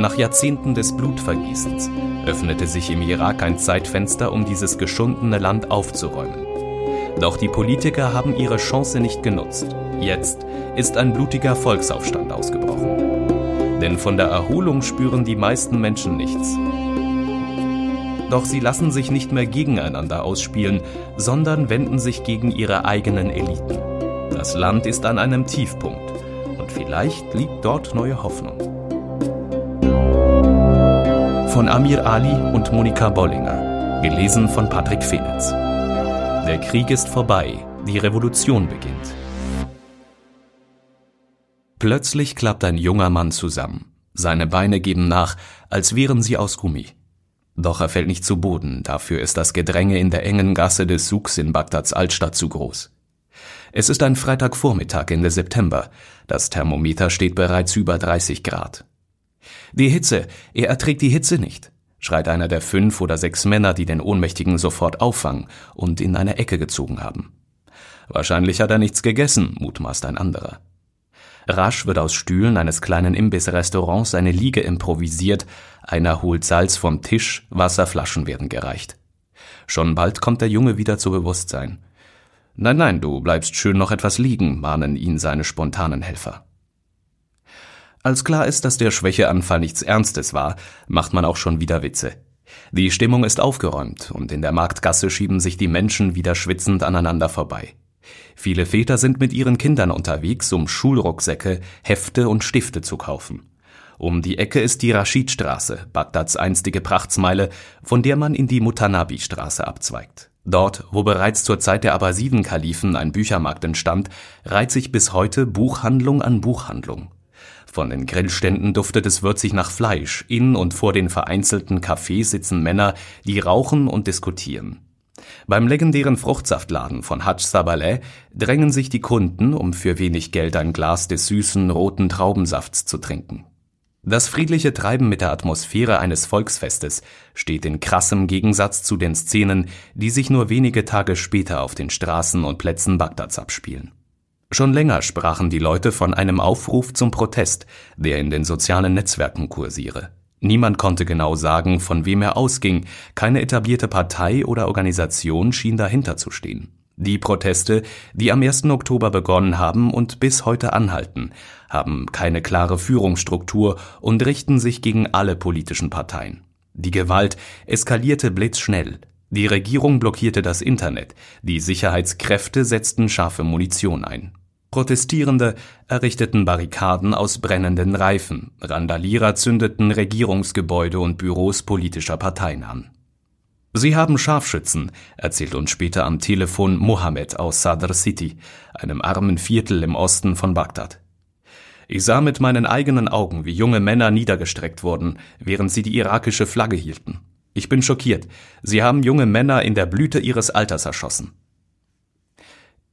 Nach Jahrzehnten des Blutvergießens öffnete sich im Irak ein Zeitfenster, um dieses geschundene Land aufzuräumen. Doch die Politiker haben ihre Chance nicht genutzt. Jetzt ist ein blutiger Volksaufstand ausgebrochen. Denn von der Erholung spüren die meisten Menschen nichts. Doch sie lassen sich nicht mehr gegeneinander ausspielen, sondern wenden sich gegen ihre eigenen Eliten. Das Land ist an einem Tiefpunkt und vielleicht liegt dort neue Hoffnung. Von Amir Ali und Monika Bollinger, gelesen von Patrick Fenitz. Der Krieg ist vorbei, die Revolution beginnt. Plötzlich klappt ein junger Mann zusammen. Seine Beine geben nach, als wären sie aus Gummi. Doch er fällt nicht zu Boden, dafür ist das Gedränge in der engen Gasse des Souks in Bagdads Altstadt zu groß. Es ist ein Freitagvormittag Ende September. Das Thermometer steht bereits über 30 Grad. Die Hitze, er erträgt die Hitze nicht, schreit einer der fünf oder sechs Männer, die den Ohnmächtigen sofort auffangen und in eine Ecke gezogen haben. Wahrscheinlich hat er nichts gegessen, mutmaßt ein anderer. Rasch wird aus Stühlen eines kleinen Imbissrestaurants eine Liege improvisiert, einer holt Salz vom Tisch, Wasserflaschen werden gereicht. Schon bald kommt der Junge wieder zu Bewusstsein. Nein, nein, du bleibst schön noch etwas liegen, mahnen ihn seine spontanen Helfer. Als klar ist, dass der Schwächeanfall nichts Ernstes war, macht man auch schon wieder Witze. Die Stimmung ist aufgeräumt und in der Marktgasse schieben sich die Menschen wieder schwitzend aneinander vorbei. Viele Väter sind mit ihren Kindern unterwegs, um Schulrucksäcke, Hefte und Stifte zu kaufen. Um die Ecke ist die Raschidstraße, Bagdads einstige Prachtsmeile, von der man in die Mutanabi-Straße abzweigt. Dort, wo bereits zur Zeit der Abbasiden-Kalifen ein Büchermarkt entstand, reiht sich bis heute Buchhandlung an Buchhandlung. Von den Grillständen duftet es würzig nach Fleisch, in und vor den vereinzelten Cafés sitzen Männer, die rauchen und diskutieren. Beim legendären Fruchtsaftladen von Hajj Sabaleh drängen sich die Kunden, um für wenig Geld ein Glas des süßen, roten Traubensafts zu trinken. Das friedliche Treiben mit der Atmosphäre eines Volksfestes steht in krassem Gegensatz zu den Szenen, die sich nur wenige Tage später auf den Straßen und Plätzen Bagdads abspielen. Schon länger sprachen die Leute von einem Aufruf zum Protest, der in den sozialen Netzwerken kursiere. Niemand konnte genau sagen, von wem er ausging, keine etablierte Partei oder Organisation schien dahinter zu stehen. Die Proteste, die am 1. Oktober begonnen haben und bis heute anhalten, haben keine klare Führungsstruktur und richten sich gegen alle politischen Parteien. Die Gewalt eskalierte blitzschnell. Die Regierung blockierte das Internet, die Sicherheitskräfte setzten scharfe Munition ein. Protestierende errichteten Barrikaden aus brennenden Reifen, Randalierer zündeten Regierungsgebäude und Büros politischer Parteien an. Sie haben Scharfschützen, erzählt uns später am Telefon Mohammed aus Sadr City, einem armen Viertel im Osten von Bagdad. Ich sah mit meinen eigenen Augen, wie junge Männer niedergestreckt wurden, während sie die irakische Flagge hielten. Ich bin schockiert. Sie haben junge Männer in der Blüte ihres Alters erschossen.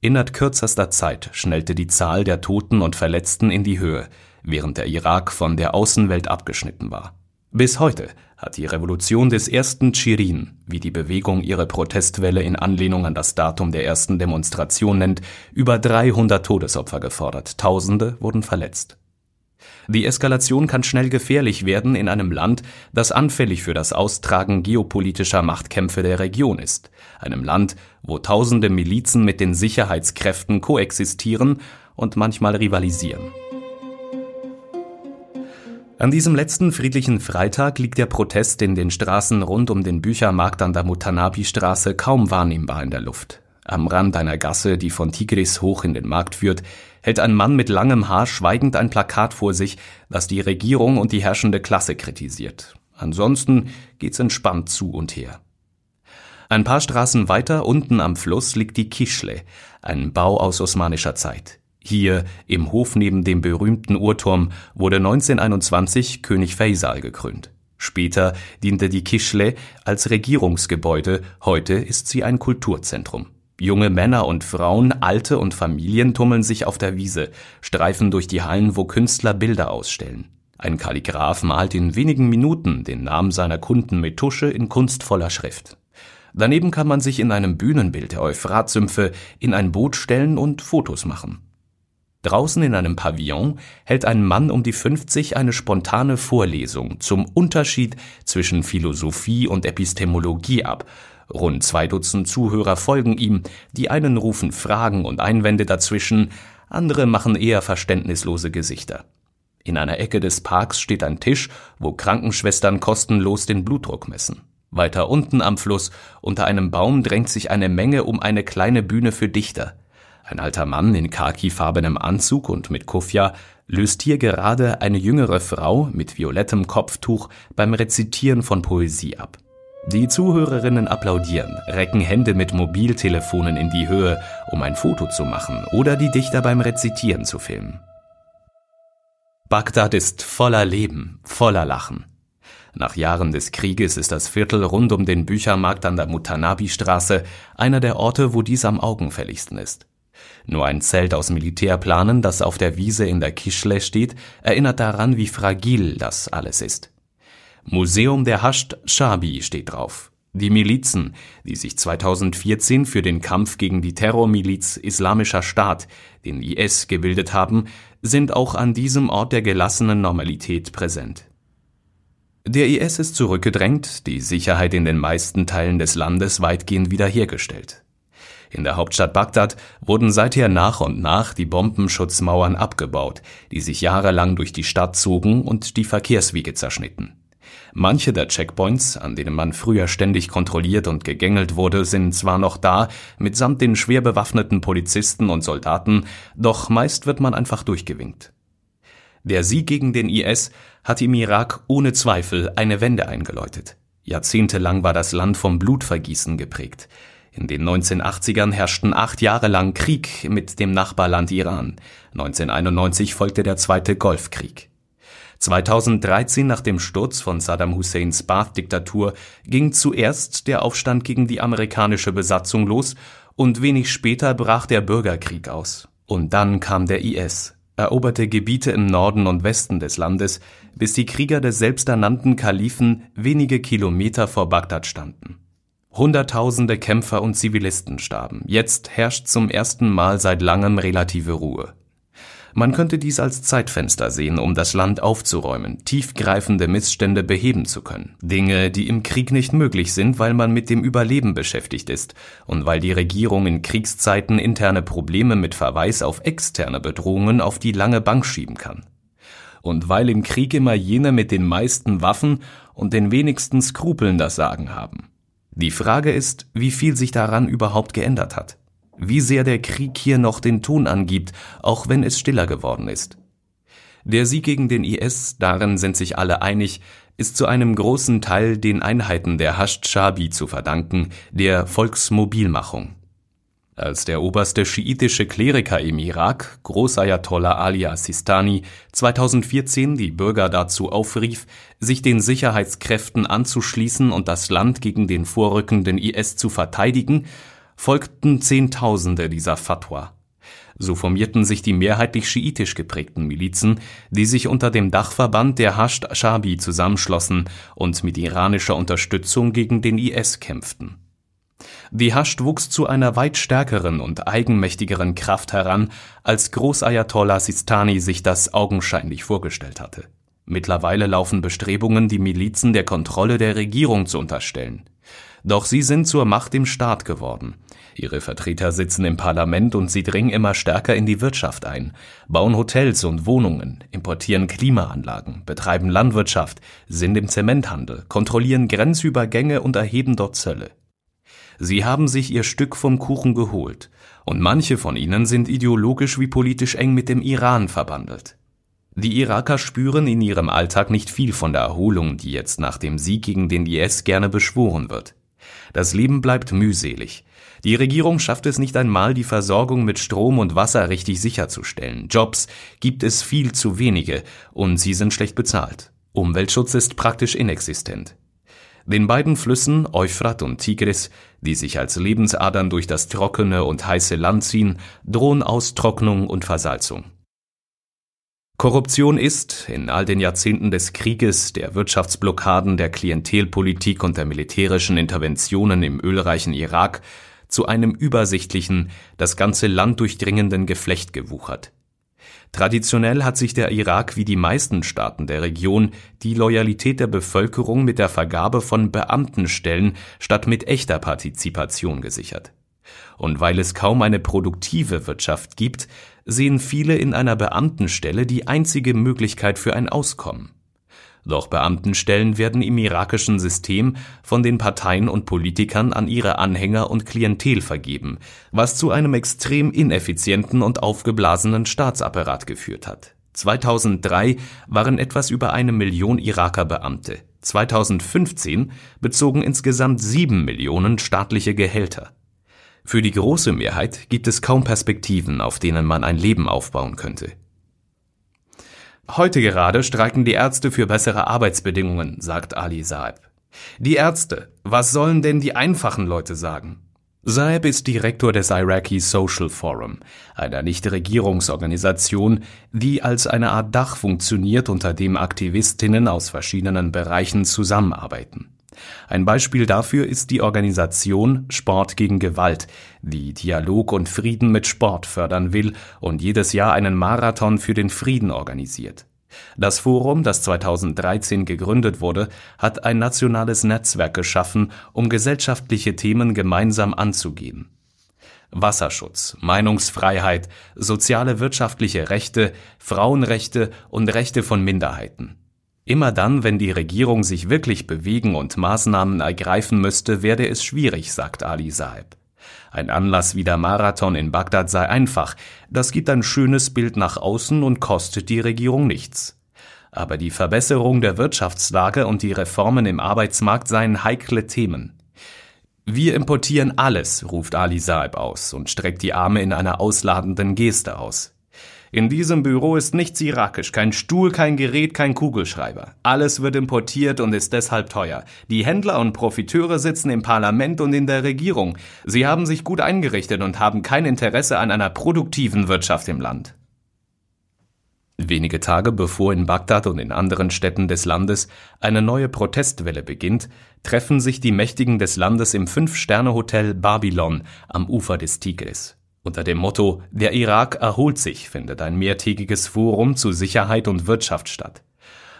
Innerhalb kürzester Zeit schnellte die Zahl der Toten und Verletzten in die Höhe, während der Irak von der Außenwelt abgeschnitten war. Bis heute hat die Revolution des ersten Tschirin, wie die Bewegung ihre Protestwelle in Anlehnung an das Datum der ersten Demonstration nennt, über 300 Todesopfer gefordert, Tausende wurden verletzt. Die Eskalation kann schnell gefährlich werden in einem Land, das anfällig für das Austragen geopolitischer Machtkämpfe der Region ist, einem Land, wo tausende Milizen mit den Sicherheitskräften koexistieren und manchmal rivalisieren. An diesem letzten friedlichen Freitag liegt der Protest in den Straßen rund um den Büchermarkt an der Mutanabi-Straße kaum wahrnehmbar in der Luft. Am Rand einer Gasse, die von Tigris hoch in den Markt führt, hält ein Mann mit langem Haar schweigend ein Plakat vor sich, das die Regierung und die herrschende Klasse kritisiert. Ansonsten geht's entspannt zu und her. Ein paar Straßen weiter unten am Fluss liegt die Kischle, ein Bau aus osmanischer Zeit. Hier, im Hof neben dem berühmten Uhrturm, wurde 1921 König Faisal gekrönt. Später diente die Kischle als Regierungsgebäude, heute ist sie ein Kulturzentrum. Junge Männer und Frauen, Alte und Familien tummeln sich auf der Wiese, streifen durch die Hallen, wo Künstler Bilder ausstellen. Ein Kalligraph malt in wenigen Minuten den Namen seiner Kunden mit Tusche in kunstvoller Schrift. Daneben kann man sich in einem Bühnenbild der Euphratsümpfe in ein Boot stellen und Fotos machen. Draußen in einem Pavillon hält ein Mann um die 50 eine spontane Vorlesung zum Unterschied zwischen Philosophie und Epistemologie ab. Rund zwei Dutzend Zuhörer folgen ihm, die einen rufen Fragen und Einwände dazwischen, andere machen eher verständnislose Gesichter. In einer Ecke des Parks steht ein Tisch, wo Krankenschwestern kostenlos den Blutdruck messen. Weiter unten am Fluss, unter einem Baum, drängt sich eine Menge um eine kleine Bühne für Dichter. Ein alter Mann in khakifarbenem Anzug und mit Kufja löst hier gerade eine jüngere Frau mit violettem Kopftuch beim Rezitieren von Poesie ab. Die Zuhörerinnen applaudieren, recken Hände mit Mobiltelefonen in die Höhe, um ein Foto zu machen oder die Dichter beim Rezitieren zu filmen. Bagdad ist voller Leben, voller Lachen. Nach Jahren des Krieges ist das Viertel rund um den Büchermarkt an der Mutanabi-Straße einer der Orte, wo dies am augenfälligsten ist. Nur ein Zelt aus Militärplanen, das auf der Wiese in der Kischle steht, erinnert daran, wie fragil das alles ist. Museum der Hascht Shabi steht drauf. Die Milizen, die sich 2014 für den Kampf gegen die Terrormiliz Islamischer Staat, den IS, gebildet haben, sind auch an diesem Ort der gelassenen Normalität präsent. Der IS ist zurückgedrängt, die Sicherheit in den meisten Teilen des Landes weitgehend wiederhergestellt. In der Hauptstadt Bagdad wurden seither nach und nach die Bombenschutzmauern abgebaut, die sich jahrelang durch die Stadt zogen und die Verkehrswege zerschnitten. Manche der Checkpoints, an denen man früher ständig kontrolliert und gegängelt wurde, sind zwar noch da, mitsamt den schwer bewaffneten Polizisten und Soldaten, doch meist wird man einfach durchgewinkt. Der Sieg gegen den IS hat im Irak ohne Zweifel eine Wende eingeläutet. Jahrzehntelang war das Land vom Blutvergießen geprägt. In den 1980ern herrschten acht Jahre lang Krieg mit dem Nachbarland Iran. 1991 folgte der Zweite Golfkrieg. 2013 nach dem Sturz von Saddam Husseins Baath-Diktatur ging zuerst der Aufstand gegen die amerikanische Besatzung los und wenig später brach der Bürgerkrieg aus. Und dann kam der IS, eroberte Gebiete im Norden und Westen des Landes, bis die Krieger des selbsternannten Kalifen wenige Kilometer vor Bagdad standen Hunderttausende Kämpfer und Zivilisten starben. Jetzt herrscht zum ersten Mal seit langem relative Ruhe. Man könnte dies als Zeitfenster sehen, um das Land aufzuräumen, tiefgreifende Missstände beheben zu können. Dinge, die im Krieg nicht möglich sind, weil man mit dem Überleben beschäftigt ist und weil die Regierung in Kriegszeiten interne Probleme mit Verweis auf externe Bedrohungen auf die lange Bank schieben kann. Und weil im Krieg immer jene mit den meisten Waffen und den wenigsten Skrupeln das Sagen haben. Die Frage ist, wie viel sich daran überhaupt geändert hat. Wie sehr der Krieg hier noch den Ton angibt, auch wenn es stiller geworden ist. Der Sieg gegen den IS, darin sind sich alle einig, ist zu einem großen Teil den Einheiten der Hasht Shabi zu verdanken, der Volksmobilmachung. Als der oberste schiitische Kleriker im Irak, Großayatollah Ali Sistani, 2014 die Bürger dazu aufrief, sich den Sicherheitskräften anzuschließen und das Land gegen den vorrückenden IS zu verteidigen, folgten Zehntausende dieser Fatwa. So formierten sich die mehrheitlich schiitisch geprägten Milizen, die sich unter dem Dachverband der Hasht Shabi zusammenschlossen und mit iranischer Unterstützung gegen den IS kämpften die Hascht wuchs zu einer weit stärkeren und eigenmächtigeren Kraft heran, als Großayatollah Sistani sich das augenscheinlich vorgestellt hatte. Mittlerweile laufen Bestrebungen, die Milizen der Kontrolle der Regierung zu unterstellen. Doch sie sind zur Macht im Staat geworden. Ihre Vertreter sitzen im Parlament und sie dringen immer stärker in die Wirtschaft ein, bauen Hotels und Wohnungen, importieren Klimaanlagen, betreiben Landwirtschaft, sind im Zementhandel, kontrollieren Grenzübergänge und erheben dort Zölle. Sie haben sich ihr Stück vom Kuchen geholt, und manche von ihnen sind ideologisch wie politisch eng mit dem Iran verbandelt. Die Iraker spüren in ihrem Alltag nicht viel von der Erholung, die jetzt nach dem Sieg gegen den IS gerne beschworen wird. Das Leben bleibt mühselig. Die Regierung schafft es nicht einmal, die Versorgung mit Strom und Wasser richtig sicherzustellen. Jobs gibt es viel zu wenige und sie sind schlecht bezahlt. Umweltschutz ist praktisch inexistent. Den beiden Flüssen Euphrat und Tigris, die sich als Lebensadern durch das trockene und heiße Land ziehen, drohen Austrocknung und Versalzung. Korruption ist, in all den Jahrzehnten des Krieges, der Wirtschaftsblockaden, der Klientelpolitik und der militärischen Interventionen im ölreichen Irak, zu einem übersichtlichen, das ganze Land durchdringenden Geflecht gewuchert. Traditionell hat sich der Irak wie die meisten Staaten der Region die Loyalität der Bevölkerung mit der Vergabe von Beamtenstellen statt mit echter Partizipation gesichert. Und weil es kaum eine produktive Wirtschaft gibt, sehen viele in einer Beamtenstelle die einzige Möglichkeit für ein Auskommen. Doch Beamtenstellen werden im irakischen System von den Parteien und Politikern an ihre Anhänger und Klientel vergeben, was zu einem extrem ineffizienten und aufgeblasenen Staatsapparat geführt hat. 2003 waren etwas über eine Million Iraker Beamte, 2015 bezogen insgesamt sieben Millionen staatliche Gehälter. Für die große Mehrheit gibt es kaum Perspektiven, auf denen man ein Leben aufbauen könnte. Heute gerade streiken die Ärzte für bessere Arbeitsbedingungen, sagt Ali Saeb. Die Ärzte, was sollen denn die einfachen Leute sagen? Saeb ist Direktor des Iraqi Social Forum, einer Nichtregierungsorganisation, die als eine Art Dach funktioniert, unter dem Aktivistinnen aus verschiedenen Bereichen zusammenarbeiten. Ein Beispiel dafür ist die Organisation Sport gegen Gewalt, die Dialog und Frieden mit Sport fördern will und jedes Jahr einen Marathon für den Frieden organisiert. Das Forum, das 2013 gegründet wurde, hat ein nationales Netzwerk geschaffen, um gesellschaftliche Themen gemeinsam anzugehen. Wasserschutz, Meinungsfreiheit, soziale wirtschaftliche Rechte, Frauenrechte und Rechte von Minderheiten. Immer dann, wenn die Regierung sich wirklich bewegen und Maßnahmen ergreifen müsste, werde es schwierig, sagt Ali Saeb. Ein Anlass wie der Marathon in Bagdad sei einfach, das gibt ein schönes Bild nach außen und kostet die Regierung nichts. Aber die Verbesserung der Wirtschaftslage und die Reformen im Arbeitsmarkt seien heikle Themen. Wir importieren alles, ruft Ali Saeb aus und streckt die Arme in einer ausladenden Geste aus. In diesem Büro ist nichts irakisch, kein Stuhl, kein Gerät, kein Kugelschreiber. Alles wird importiert und ist deshalb teuer. Die Händler und Profiteure sitzen im Parlament und in der Regierung. Sie haben sich gut eingerichtet und haben kein Interesse an einer produktiven Wirtschaft im Land. Wenige Tage bevor in Bagdad und in anderen Städten des Landes eine neue Protestwelle beginnt, treffen sich die Mächtigen des Landes im Fünf-Sterne-Hotel Babylon am Ufer des Tigris. Unter dem Motto Der Irak erholt sich findet ein mehrtägiges Forum zu Sicherheit und Wirtschaft statt.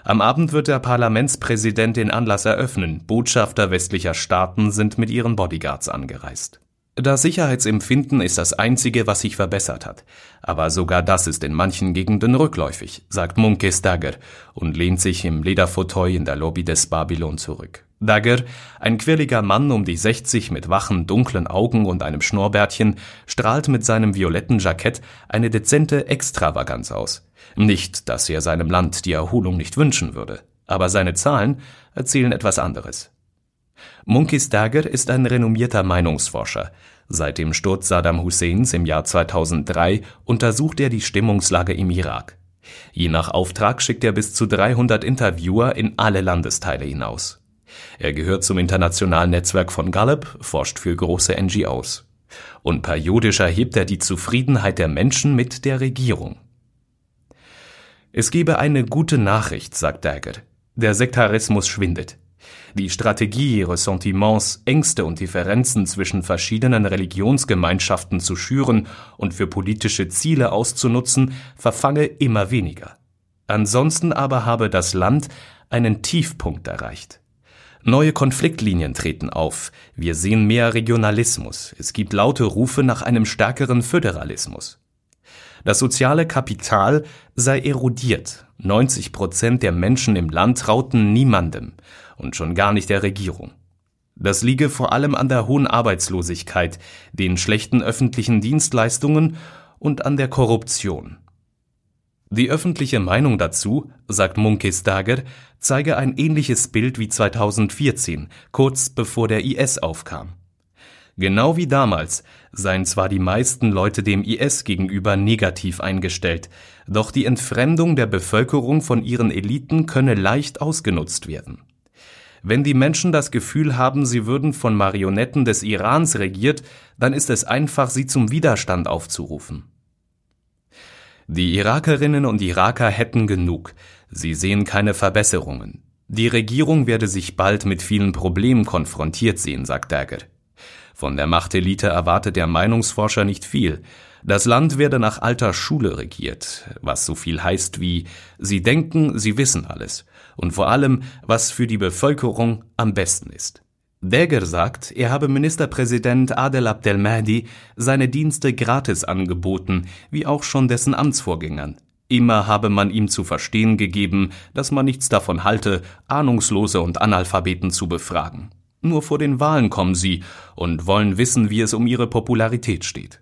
Am Abend wird der Parlamentspräsident den Anlass eröffnen, Botschafter westlicher Staaten sind mit ihren Bodyguards angereist. Das Sicherheitsempfinden ist das einzige, was sich verbessert hat. Aber sogar das ist in manchen Gegenden rückläufig, sagt Munkes Dagger und lehnt sich im Lederfauteuil in der Lobby des Babylon zurück. Dagger, ein quirliger Mann um die 60 mit wachen, dunklen Augen und einem Schnurrbärtchen, strahlt mit seinem violetten Jackett eine dezente Extravaganz aus. Nicht, dass er seinem Land die Erholung nicht wünschen würde, aber seine Zahlen erzählen etwas anderes. Munkis Dagger ist ein renommierter Meinungsforscher. Seit dem Sturz Saddam Husseins im Jahr 2003 untersucht er die Stimmungslage im Irak. Je nach Auftrag schickt er bis zu 300 Interviewer in alle Landesteile hinaus. Er gehört zum internationalen Netzwerk von Gallup, forscht für große NGOs. Und periodisch erhebt er die Zufriedenheit der Menschen mit der Regierung. Es gebe eine gute Nachricht, sagt Daggett. Der Sektarismus schwindet. Die Strategie, Ressentiments, Ängste und Differenzen zwischen verschiedenen Religionsgemeinschaften zu schüren und für politische Ziele auszunutzen, verfange immer weniger. Ansonsten aber habe das Land einen Tiefpunkt erreicht. Neue Konfliktlinien treten auf. Wir sehen mehr Regionalismus. Es gibt laute Rufe nach einem stärkeren Föderalismus. Das soziale Kapital sei erodiert. 90 Prozent der Menschen im Land trauten niemandem und schon gar nicht der Regierung. Das liege vor allem an der hohen Arbeitslosigkeit, den schlechten öffentlichen Dienstleistungen und an der Korruption. Die öffentliche Meinung dazu, sagt Munkes Dager, zeige ein ähnliches Bild wie 2014, kurz bevor der IS aufkam. Genau wie damals seien zwar die meisten Leute dem IS gegenüber negativ eingestellt, doch die Entfremdung der Bevölkerung von ihren Eliten könne leicht ausgenutzt werden. Wenn die Menschen das Gefühl haben, sie würden von Marionetten des Irans regiert, dann ist es einfach, sie zum Widerstand aufzurufen. Die Irakerinnen und Iraker hätten genug. Sie sehen keine Verbesserungen. Die Regierung werde sich bald mit vielen Problemen konfrontiert sehen, sagt Dagger. Von der Machtelite erwartet der Meinungsforscher nicht viel. Das Land werde nach alter Schule regiert, was so viel heißt wie Sie denken, Sie wissen alles und vor allem, was für die Bevölkerung am besten ist. Däger sagt, er habe Ministerpräsident Adel Abdelmahdi seine Dienste gratis angeboten, wie auch schon dessen Amtsvorgängern. Immer habe man ihm zu verstehen gegeben, dass man nichts davon halte, Ahnungslose und Analphabeten zu befragen. Nur vor den Wahlen kommen sie und wollen wissen, wie es um ihre Popularität steht.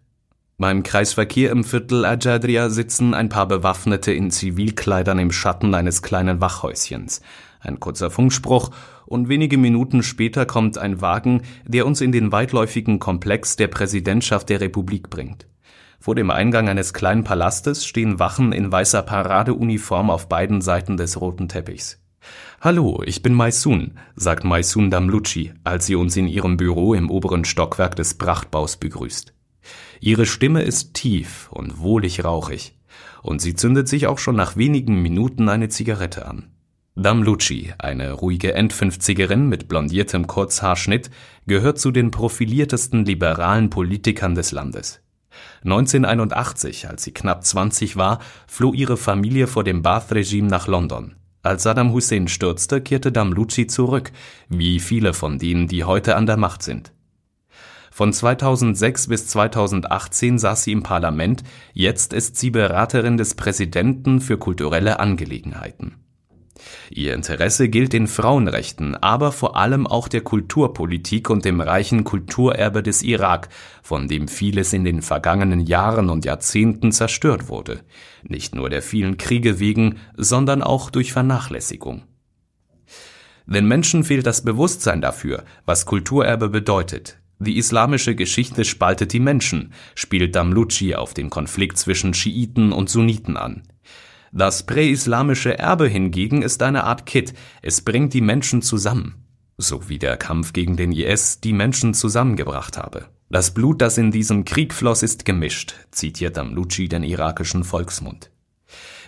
Beim Kreisverkehr im Viertel Ajadria sitzen ein paar Bewaffnete in Zivilkleidern im Schatten eines kleinen Wachhäuschens. Ein kurzer Funkspruch und wenige Minuten später kommt ein Wagen, der uns in den weitläufigen Komplex der Präsidentschaft der Republik bringt. Vor dem Eingang eines kleinen Palastes stehen Wachen in weißer Paradeuniform auf beiden Seiten des roten Teppichs. Hallo, ich bin Maisun, sagt Maisun Damlucci, als sie uns in ihrem Büro im oberen Stockwerk des Prachtbaus begrüßt. Ihre Stimme ist tief und wohlig rauchig, und sie zündet sich auch schon nach wenigen Minuten eine Zigarette an. Damlucci, eine ruhige Endfünfzigerin mit blondiertem Kurzhaarschnitt, gehört zu den profiliertesten liberalen Politikern des Landes. 1981, als sie knapp 20 war, floh ihre Familie vor dem Baath-Regime nach London. Als Saddam Hussein stürzte, kehrte Damlucci zurück, wie viele von denen, die heute an der Macht sind. Von 2006 bis 2018 saß sie im Parlament, jetzt ist sie Beraterin des Präsidenten für kulturelle Angelegenheiten. Ihr Interesse gilt den Frauenrechten, aber vor allem auch der Kulturpolitik und dem reichen Kulturerbe des Irak, von dem vieles in den vergangenen Jahren und Jahrzehnten zerstört wurde, nicht nur der vielen Kriege wegen, sondern auch durch Vernachlässigung. Den Menschen fehlt das Bewusstsein dafür, was Kulturerbe bedeutet. Die islamische Geschichte spaltet die Menschen, spielt Damlucci auf den Konflikt zwischen Schiiten und Sunniten an. Das präislamische Erbe hingegen ist eine Art Kit, es bringt die Menschen zusammen. So wie der Kampf gegen den IS die Menschen zusammengebracht habe. Das Blut, das in diesem Krieg floss, ist gemischt, zitiert Damlucci den irakischen Volksmund.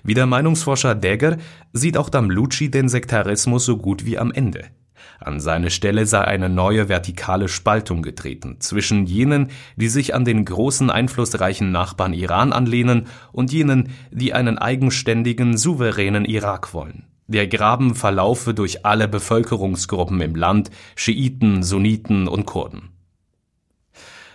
Wie der Meinungsforscher Degger sieht auch Damlucci den Sektarismus so gut wie am Ende. An seine Stelle sei eine neue vertikale Spaltung getreten zwischen jenen, die sich an den großen einflussreichen Nachbarn Iran anlehnen, und jenen, die einen eigenständigen, souveränen Irak wollen. Der Graben verlaufe durch alle Bevölkerungsgruppen im Land, Schiiten, Sunniten und Kurden.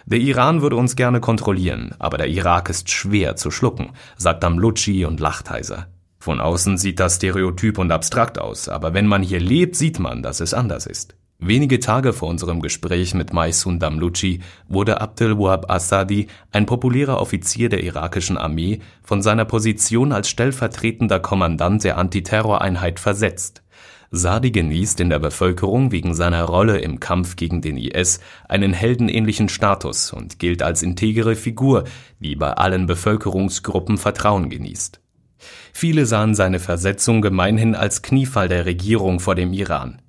Der Iran würde uns gerne kontrollieren, aber der Irak ist schwer zu schlucken, sagt Amlucci und lacht heiser. Von außen sieht das stereotyp und abstrakt aus, aber wenn man hier lebt, sieht man, dass es anders ist. Wenige Tage vor unserem Gespräch mit Maisun Damlucci wurde Abdel Wahab Assadi, ein populärer Offizier der irakischen Armee, von seiner Position als stellvertretender Kommandant der Antiterroreinheit versetzt. Sadi genießt in der Bevölkerung wegen seiner Rolle im Kampf gegen den IS einen heldenähnlichen Status und gilt als integere Figur, die bei allen Bevölkerungsgruppen Vertrauen genießt. Viele sahen seine Versetzung gemeinhin als Kniefall der Regierung vor dem Iran.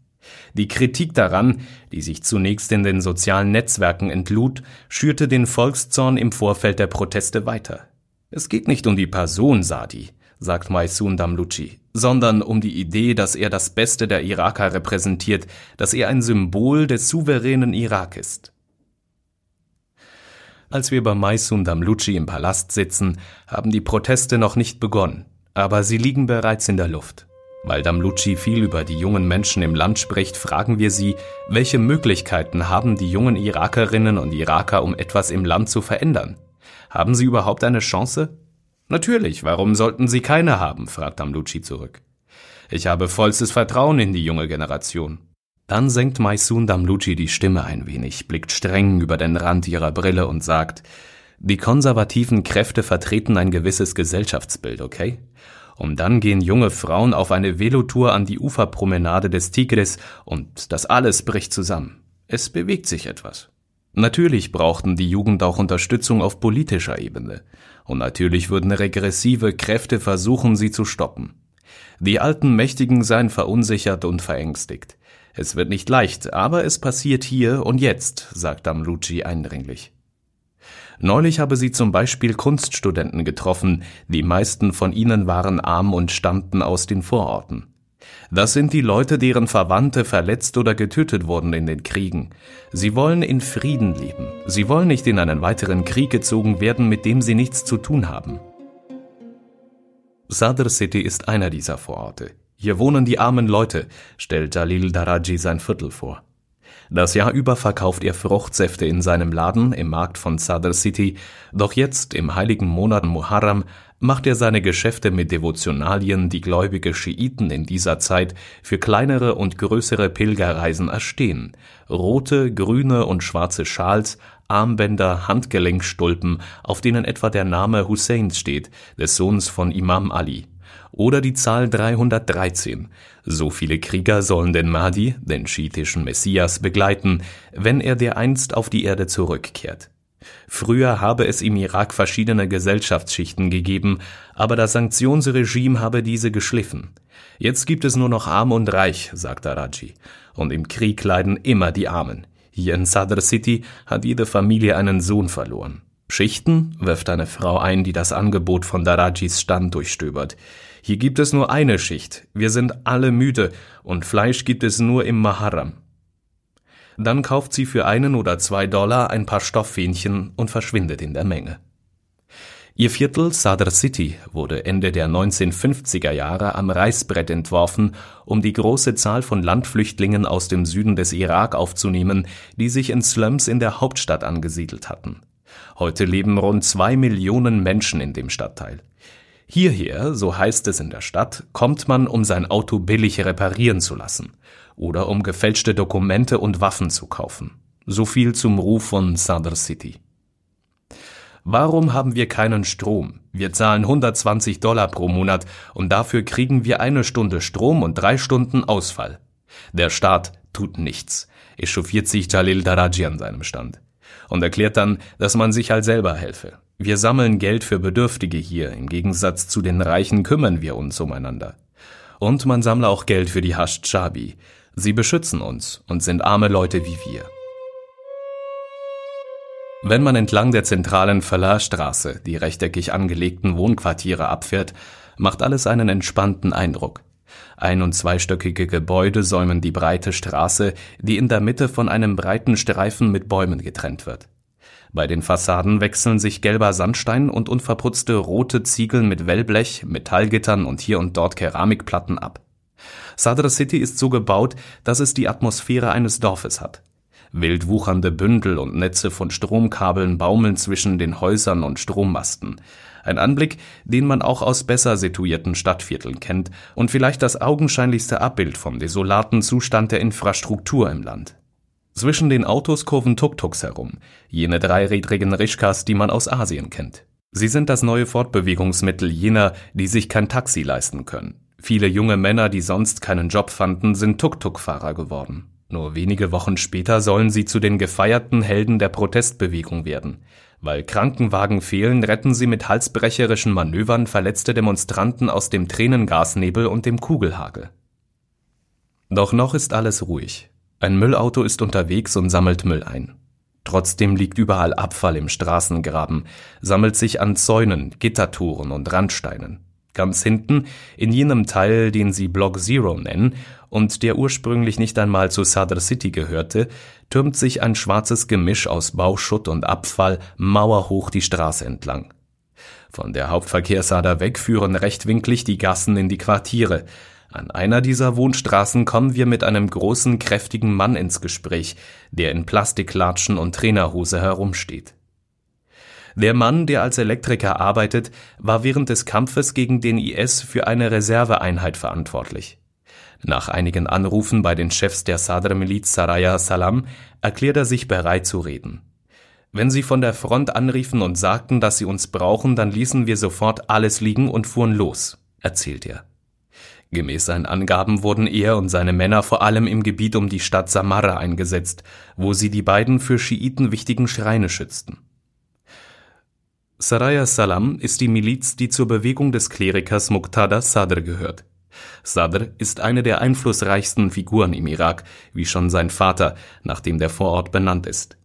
Die Kritik daran, die sich zunächst in den sozialen Netzwerken entlud, schürte den Volkszorn im Vorfeld der Proteste weiter. Es geht nicht um die Person Sadi, sagt Maisun Damlucci, sondern um die Idee, dass er das Beste der Iraker repräsentiert, dass er ein Symbol des souveränen Irak ist. Als wir bei Maisun Damlucci im Palast sitzen, haben die Proteste noch nicht begonnen. Aber sie liegen bereits in der Luft. Weil Damlucci viel über die jungen Menschen im Land spricht, fragen wir sie, welche Möglichkeiten haben die jungen Irakerinnen und Iraker, um etwas im Land zu verändern? Haben sie überhaupt eine Chance? Natürlich, warum sollten sie keine haben? fragt Damlucci zurück. Ich habe vollstes Vertrauen in die junge Generation. Dann senkt Maisun Damlucci die Stimme ein wenig, blickt streng über den Rand ihrer Brille und sagt, die konservativen Kräfte vertreten ein gewisses Gesellschaftsbild, okay? Und dann gehen junge Frauen auf eine Velotour an die Uferpromenade des Tigris und das alles bricht zusammen. Es bewegt sich etwas. Natürlich brauchten die Jugend auch Unterstützung auf politischer Ebene. Und natürlich würden regressive Kräfte versuchen, sie zu stoppen. Die alten Mächtigen seien verunsichert und verängstigt. Es wird nicht leicht, aber es passiert hier und jetzt, sagt Amlucci eindringlich. Neulich habe sie zum Beispiel Kunststudenten getroffen, die meisten von ihnen waren arm und stammten aus den Vororten. Das sind die Leute, deren Verwandte verletzt oder getötet wurden in den Kriegen. Sie wollen in Frieden leben. Sie wollen nicht in einen weiteren Krieg gezogen werden, mit dem sie nichts zu tun haben. Sadr City ist einer dieser Vororte. Hier wohnen die armen Leute, stellt Jalil Daraji sein Viertel vor. Das Jahr über verkauft er Fruchtsäfte in seinem Laden im Markt von Sadr City, doch jetzt im heiligen Monat Muharram macht er seine Geschäfte mit Devotionalien, die gläubige Schiiten in dieser Zeit für kleinere und größere Pilgerreisen erstehen. Rote, grüne und schwarze Schals, Armbänder, Handgelenkstulpen, auf denen etwa der Name Husseins steht, des Sohns von Imam Ali. Oder die Zahl 313. So viele Krieger sollen den Mahdi, den schiitischen Messias, begleiten, wenn er dereinst auf die Erde zurückkehrt. Früher habe es im Irak verschiedene Gesellschaftsschichten gegeben, aber das Sanktionsregime habe diese geschliffen. Jetzt gibt es nur noch Arm und Reich, sagt Araji, und im Krieg leiden immer die Armen. Hier in Sadr City hat jede Familie einen Sohn verloren. Schichten wirft eine Frau ein, die das Angebot von Darajis Stand durchstöbert. Hier gibt es nur eine Schicht, wir sind alle müde, und Fleisch gibt es nur im Maharam. Dann kauft sie für einen oder zwei Dollar ein paar Stofffähnchen und verschwindet in der Menge. Ihr Viertel Sadr City wurde Ende der 1950er Jahre am Reißbrett entworfen, um die große Zahl von Landflüchtlingen aus dem Süden des Irak aufzunehmen, die sich in Slums in der Hauptstadt angesiedelt hatten. Heute leben rund zwei Millionen Menschen in dem Stadtteil. Hierher, so heißt es in der Stadt, kommt man, um sein Auto billig reparieren zu lassen oder um gefälschte Dokumente und Waffen zu kaufen. So viel zum Ruf von Sadr City. Warum haben wir keinen Strom? Wir zahlen 120 Dollar pro Monat und dafür kriegen wir eine Stunde Strom und drei Stunden Ausfall. Der Staat tut nichts, echauffiert sich Jalil Daraji an seinem Stand und erklärt dann, dass man sich halt selber helfe. Wir sammeln Geld für Bedürftige hier, im Gegensatz zu den Reichen kümmern wir uns umeinander. Und man sammle auch Geld für die Hascht-Shabi, Sie beschützen uns und sind arme Leute wie wir. Wenn man entlang der zentralen Verlahrstraße die rechteckig angelegten Wohnquartiere abfährt, macht alles einen entspannten Eindruck. Ein- und zweistöckige Gebäude säumen die breite Straße, die in der Mitte von einem breiten Streifen mit Bäumen getrennt wird. Bei den Fassaden wechseln sich gelber Sandstein und unverputzte rote Ziegel mit Wellblech, Metallgittern und hier und dort Keramikplatten ab. Sadr City ist so gebaut, dass es die Atmosphäre eines Dorfes hat. Wild wuchernde Bündel und Netze von Stromkabeln baumeln zwischen den Häusern und Strommasten. Ein Anblick, den man auch aus besser situierten Stadtvierteln kennt und vielleicht das augenscheinlichste Abbild vom desolaten Zustand der Infrastruktur im Land. Zwischen den Autos kurven Tuk-Tuks herum, jene dreirädrigen Rischkas, die man aus Asien kennt. Sie sind das neue Fortbewegungsmittel jener, die sich kein Taxi leisten können. Viele junge Männer, die sonst keinen Job fanden, sind Tuk-Tuk-Fahrer geworden. Nur wenige Wochen später sollen sie zu den gefeierten Helden der Protestbewegung werden. Weil Krankenwagen fehlen, retten sie mit halsbrecherischen Manövern verletzte Demonstranten aus dem Tränengasnebel und dem Kugelhagel. Doch noch ist alles ruhig. Ein Müllauto ist unterwegs und sammelt Müll ein. Trotzdem liegt überall Abfall im Straßengraben, sammelt sich an Zäunen, Gittertoren und Randsteinen. Ganz hinten, in jenem Teil, den sie Block Zero nennen und der ursprünglich nicht einmal zu Sadr City gehörte, türmt sich ein schwarzes Gemisch aus Bauschutt und Abfall mauerhoch die Straße entlang. Von der Hauptverkehrsader weg führen rechtwinklig die Gassen in die Quartiere. An einer dieser Wohnstraßen kommen wir mit einem großen, kräftigen Mann ins Gespräch, der in Plastiklatschen und Trainerhose herumsteht. Der Mann, der als Elektriker arbeitet, war während des Kampfes gegen den IS für eine Reserveeinheit verantwortlich. Nach einigen Anrufen bei den Chefs der Sadr-Miliz Saraya Salam erklärt er sich bereit zu reden. Wenn sie von der Front anriefen und sagten, dass sie uns brauchen, dann ließen wir sofort alles liegen und fuhren los, erzählt er. Gemäß seinen Angaben wurden er und seine Männer vor allem im Gebiet um die Stadt Samarra eingesetzt, wo sie die beiden für Schiiten wichtigen Schreine schützten. Saraya Salam ist die Miliz, die zur Bewegung des Klerikers Muqtada Sadr gehört. Sadr ist eine der einflussreichsten Figuren im Irak, wie schon sein Vater, nachdem der Vorort benannt ist.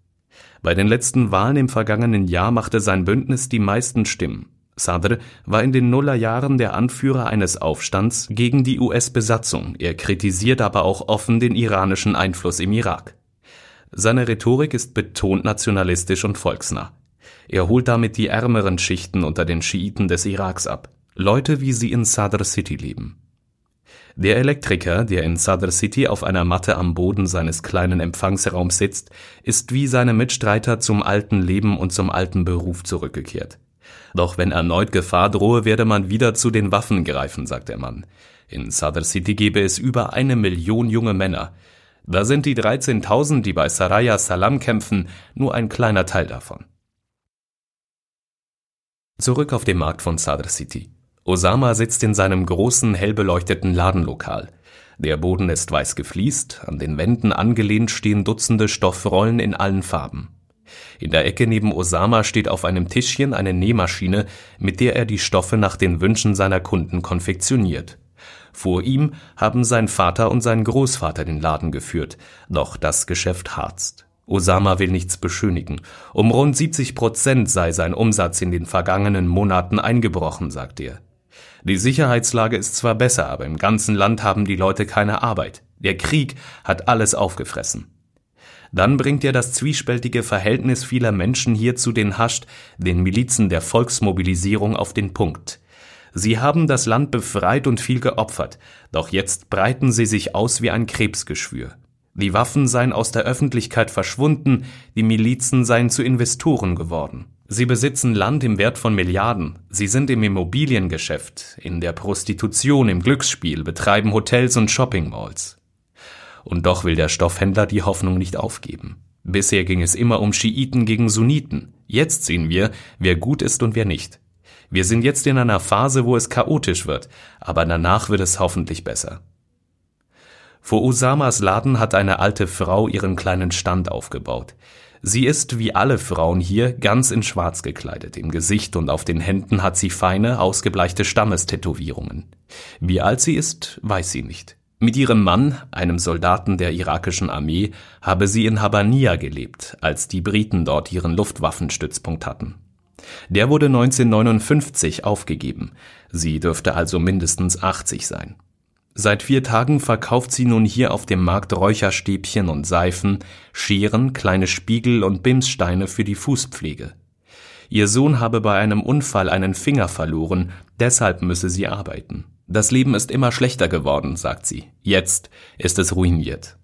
Bei den letzten Wahlen im vergangenen Jahr machte sein Bündnis die meisten Stimmen. Sadr war in den Nullerjahren der Anführer eines Aufstands gegen die US-Besatzung, er kritisiert aber auch offen den iranischen Einfluss im Irak. Seine Rhetorik ist betont nationalistisch und volksnah. Er holt damit die ärmeren Schichten unter den Schiiten des Iraks ab, Leute, wie sie in Sadr City leben. Der Elektriker, der in Sadr City auf einer Matte am Boden seines kleinen Empfangsraums sitzt, ist wie seine Mitstreiter zum alten Leben und zum alten Beruf zurückgekehrt. Doch wenn erneut Gefahr drohe, werde man wieder zu den Waffen greifen, sagt der Mann. In Sadr City gebe es über eine Million junge Männer. Da sind die 13.000, die bei Saraya Salam kämpfen, nur ein kleiner Teil davon. Zurück auf dem Markt von Sadr City. Osama sitzt in seinem großen, hell beleuchteten Ladenlokal. Der Boden ist weiß gefliest, an den Wänden angelehnt stehen Dutzende Stoffrollen in allen Farben. In der Ecke neben Osama steht auf einem Tischchen eine Nähmaschine, mit der er die Stoffe nach den Wünschen seiner Kunden konfektioniert. Vor ihm haben sein Vater und sein Großvater den Laden geführt, doch das Geschäft harzt. Osama will nichts beschönigen. Um rund 70 Prozent sei sein Umsatz in den vergangenen Monaten eingebrochen, sagt er. Die Sicherheitslage ist zwar besser, aber im ganzen Land haben die Leute keine Arbeit. Der Krieg hat alles aufgefressen. Dann bringt er das zwiespältige Verhältnis vieler Menschen hier zu den Hascht, den Milizen der Volksmobilisierung, auf den Punkt. Sie haben das Land befreit und viel geopfert, doch jetzt breiten sie sich aus wie ein Krebsgeschwür. Die Waffen seien aus der Öffentlichkeit verschwunden, die Milizen seien zu Investoren geworden. Sie besitzen Land im Wert von Milliarden, sie sind im Immobiliengeschäft, in der Prostitution, im Glücksspiel, betreiben Hotels und Shoppingmalls. Und doch will der Stoffhändler die Hoffnung nicht aufgeben. Bisher ging es immer um Schiiten gegen Sunniten. Jetzt sehen wir, wer gut ist und wer nicht. Wir sind jetzt in einer Phase, wo es chaotisch wird, aber danach wird es hoffentlich besser. Vor Usamas Laden hat eine alte Frau ihren kleinen Stand aufgebaut. Sie ist, wie alle Frauen hier, ganz in Schwarz gekleidet. Im Gesicht und auf den Händen hat sie feine, ausgebleichte Stammestätowierungen. Wie alt sie ist, weiß sie nicht. Mit ihrem Mann, einem Soldaten der irakischen Armee, habe sie in Habania gelebt, als die Briten dort ihren Luftwaffenstützpunkt hatten. Der wurde 1959 aufgegeben. Sie dürfte also mindestens 80 sein. Seit vier Tagen verkauft sie nun hier auf dem Markt Räucherstäbchen und Seifen, Scheren, kleine Spiegel und Bimssteine für die Fußpflege. Ihr Sohn habe bei einem Unfall einen Finger verloren, deshalb müsse sie arbeiten. Das Leben ist immer schlechter geworden, sagt sie. Jetzt ist es ruiniert.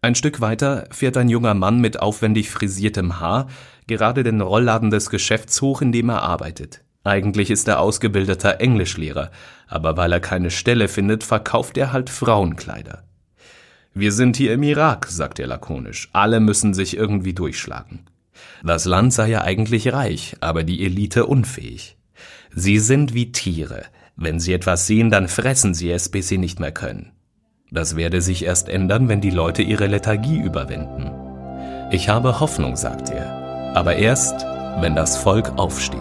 Ein Stück weiter fährt ein junger Mann mit aufwendig frisiertem Haar gerade den Rollladen des Geschäfts hoch, in dem er arbeitet. Eigentlich ist er ausgebildeter Englischlehrer, aber weil er keine Stelle findet, verkauft er halt Frauenkleider. Wir sind hier im Irak, sagt er lakonisch. Alle müssen sich irgendwie durchschlagen. Das Land sei ja eigentlich reich, aber die Elite unfähig. Sie sind wie Tiere. Wenn sie etwas sehen, dann fressen sie es, bis sie nicht mehr können. Das werde sich erst ändern, wenn die Leute ihre Lethargie überwinden. Ich habe Hoffnung, sagt er, aber erst, wenn das Volk aufsteht.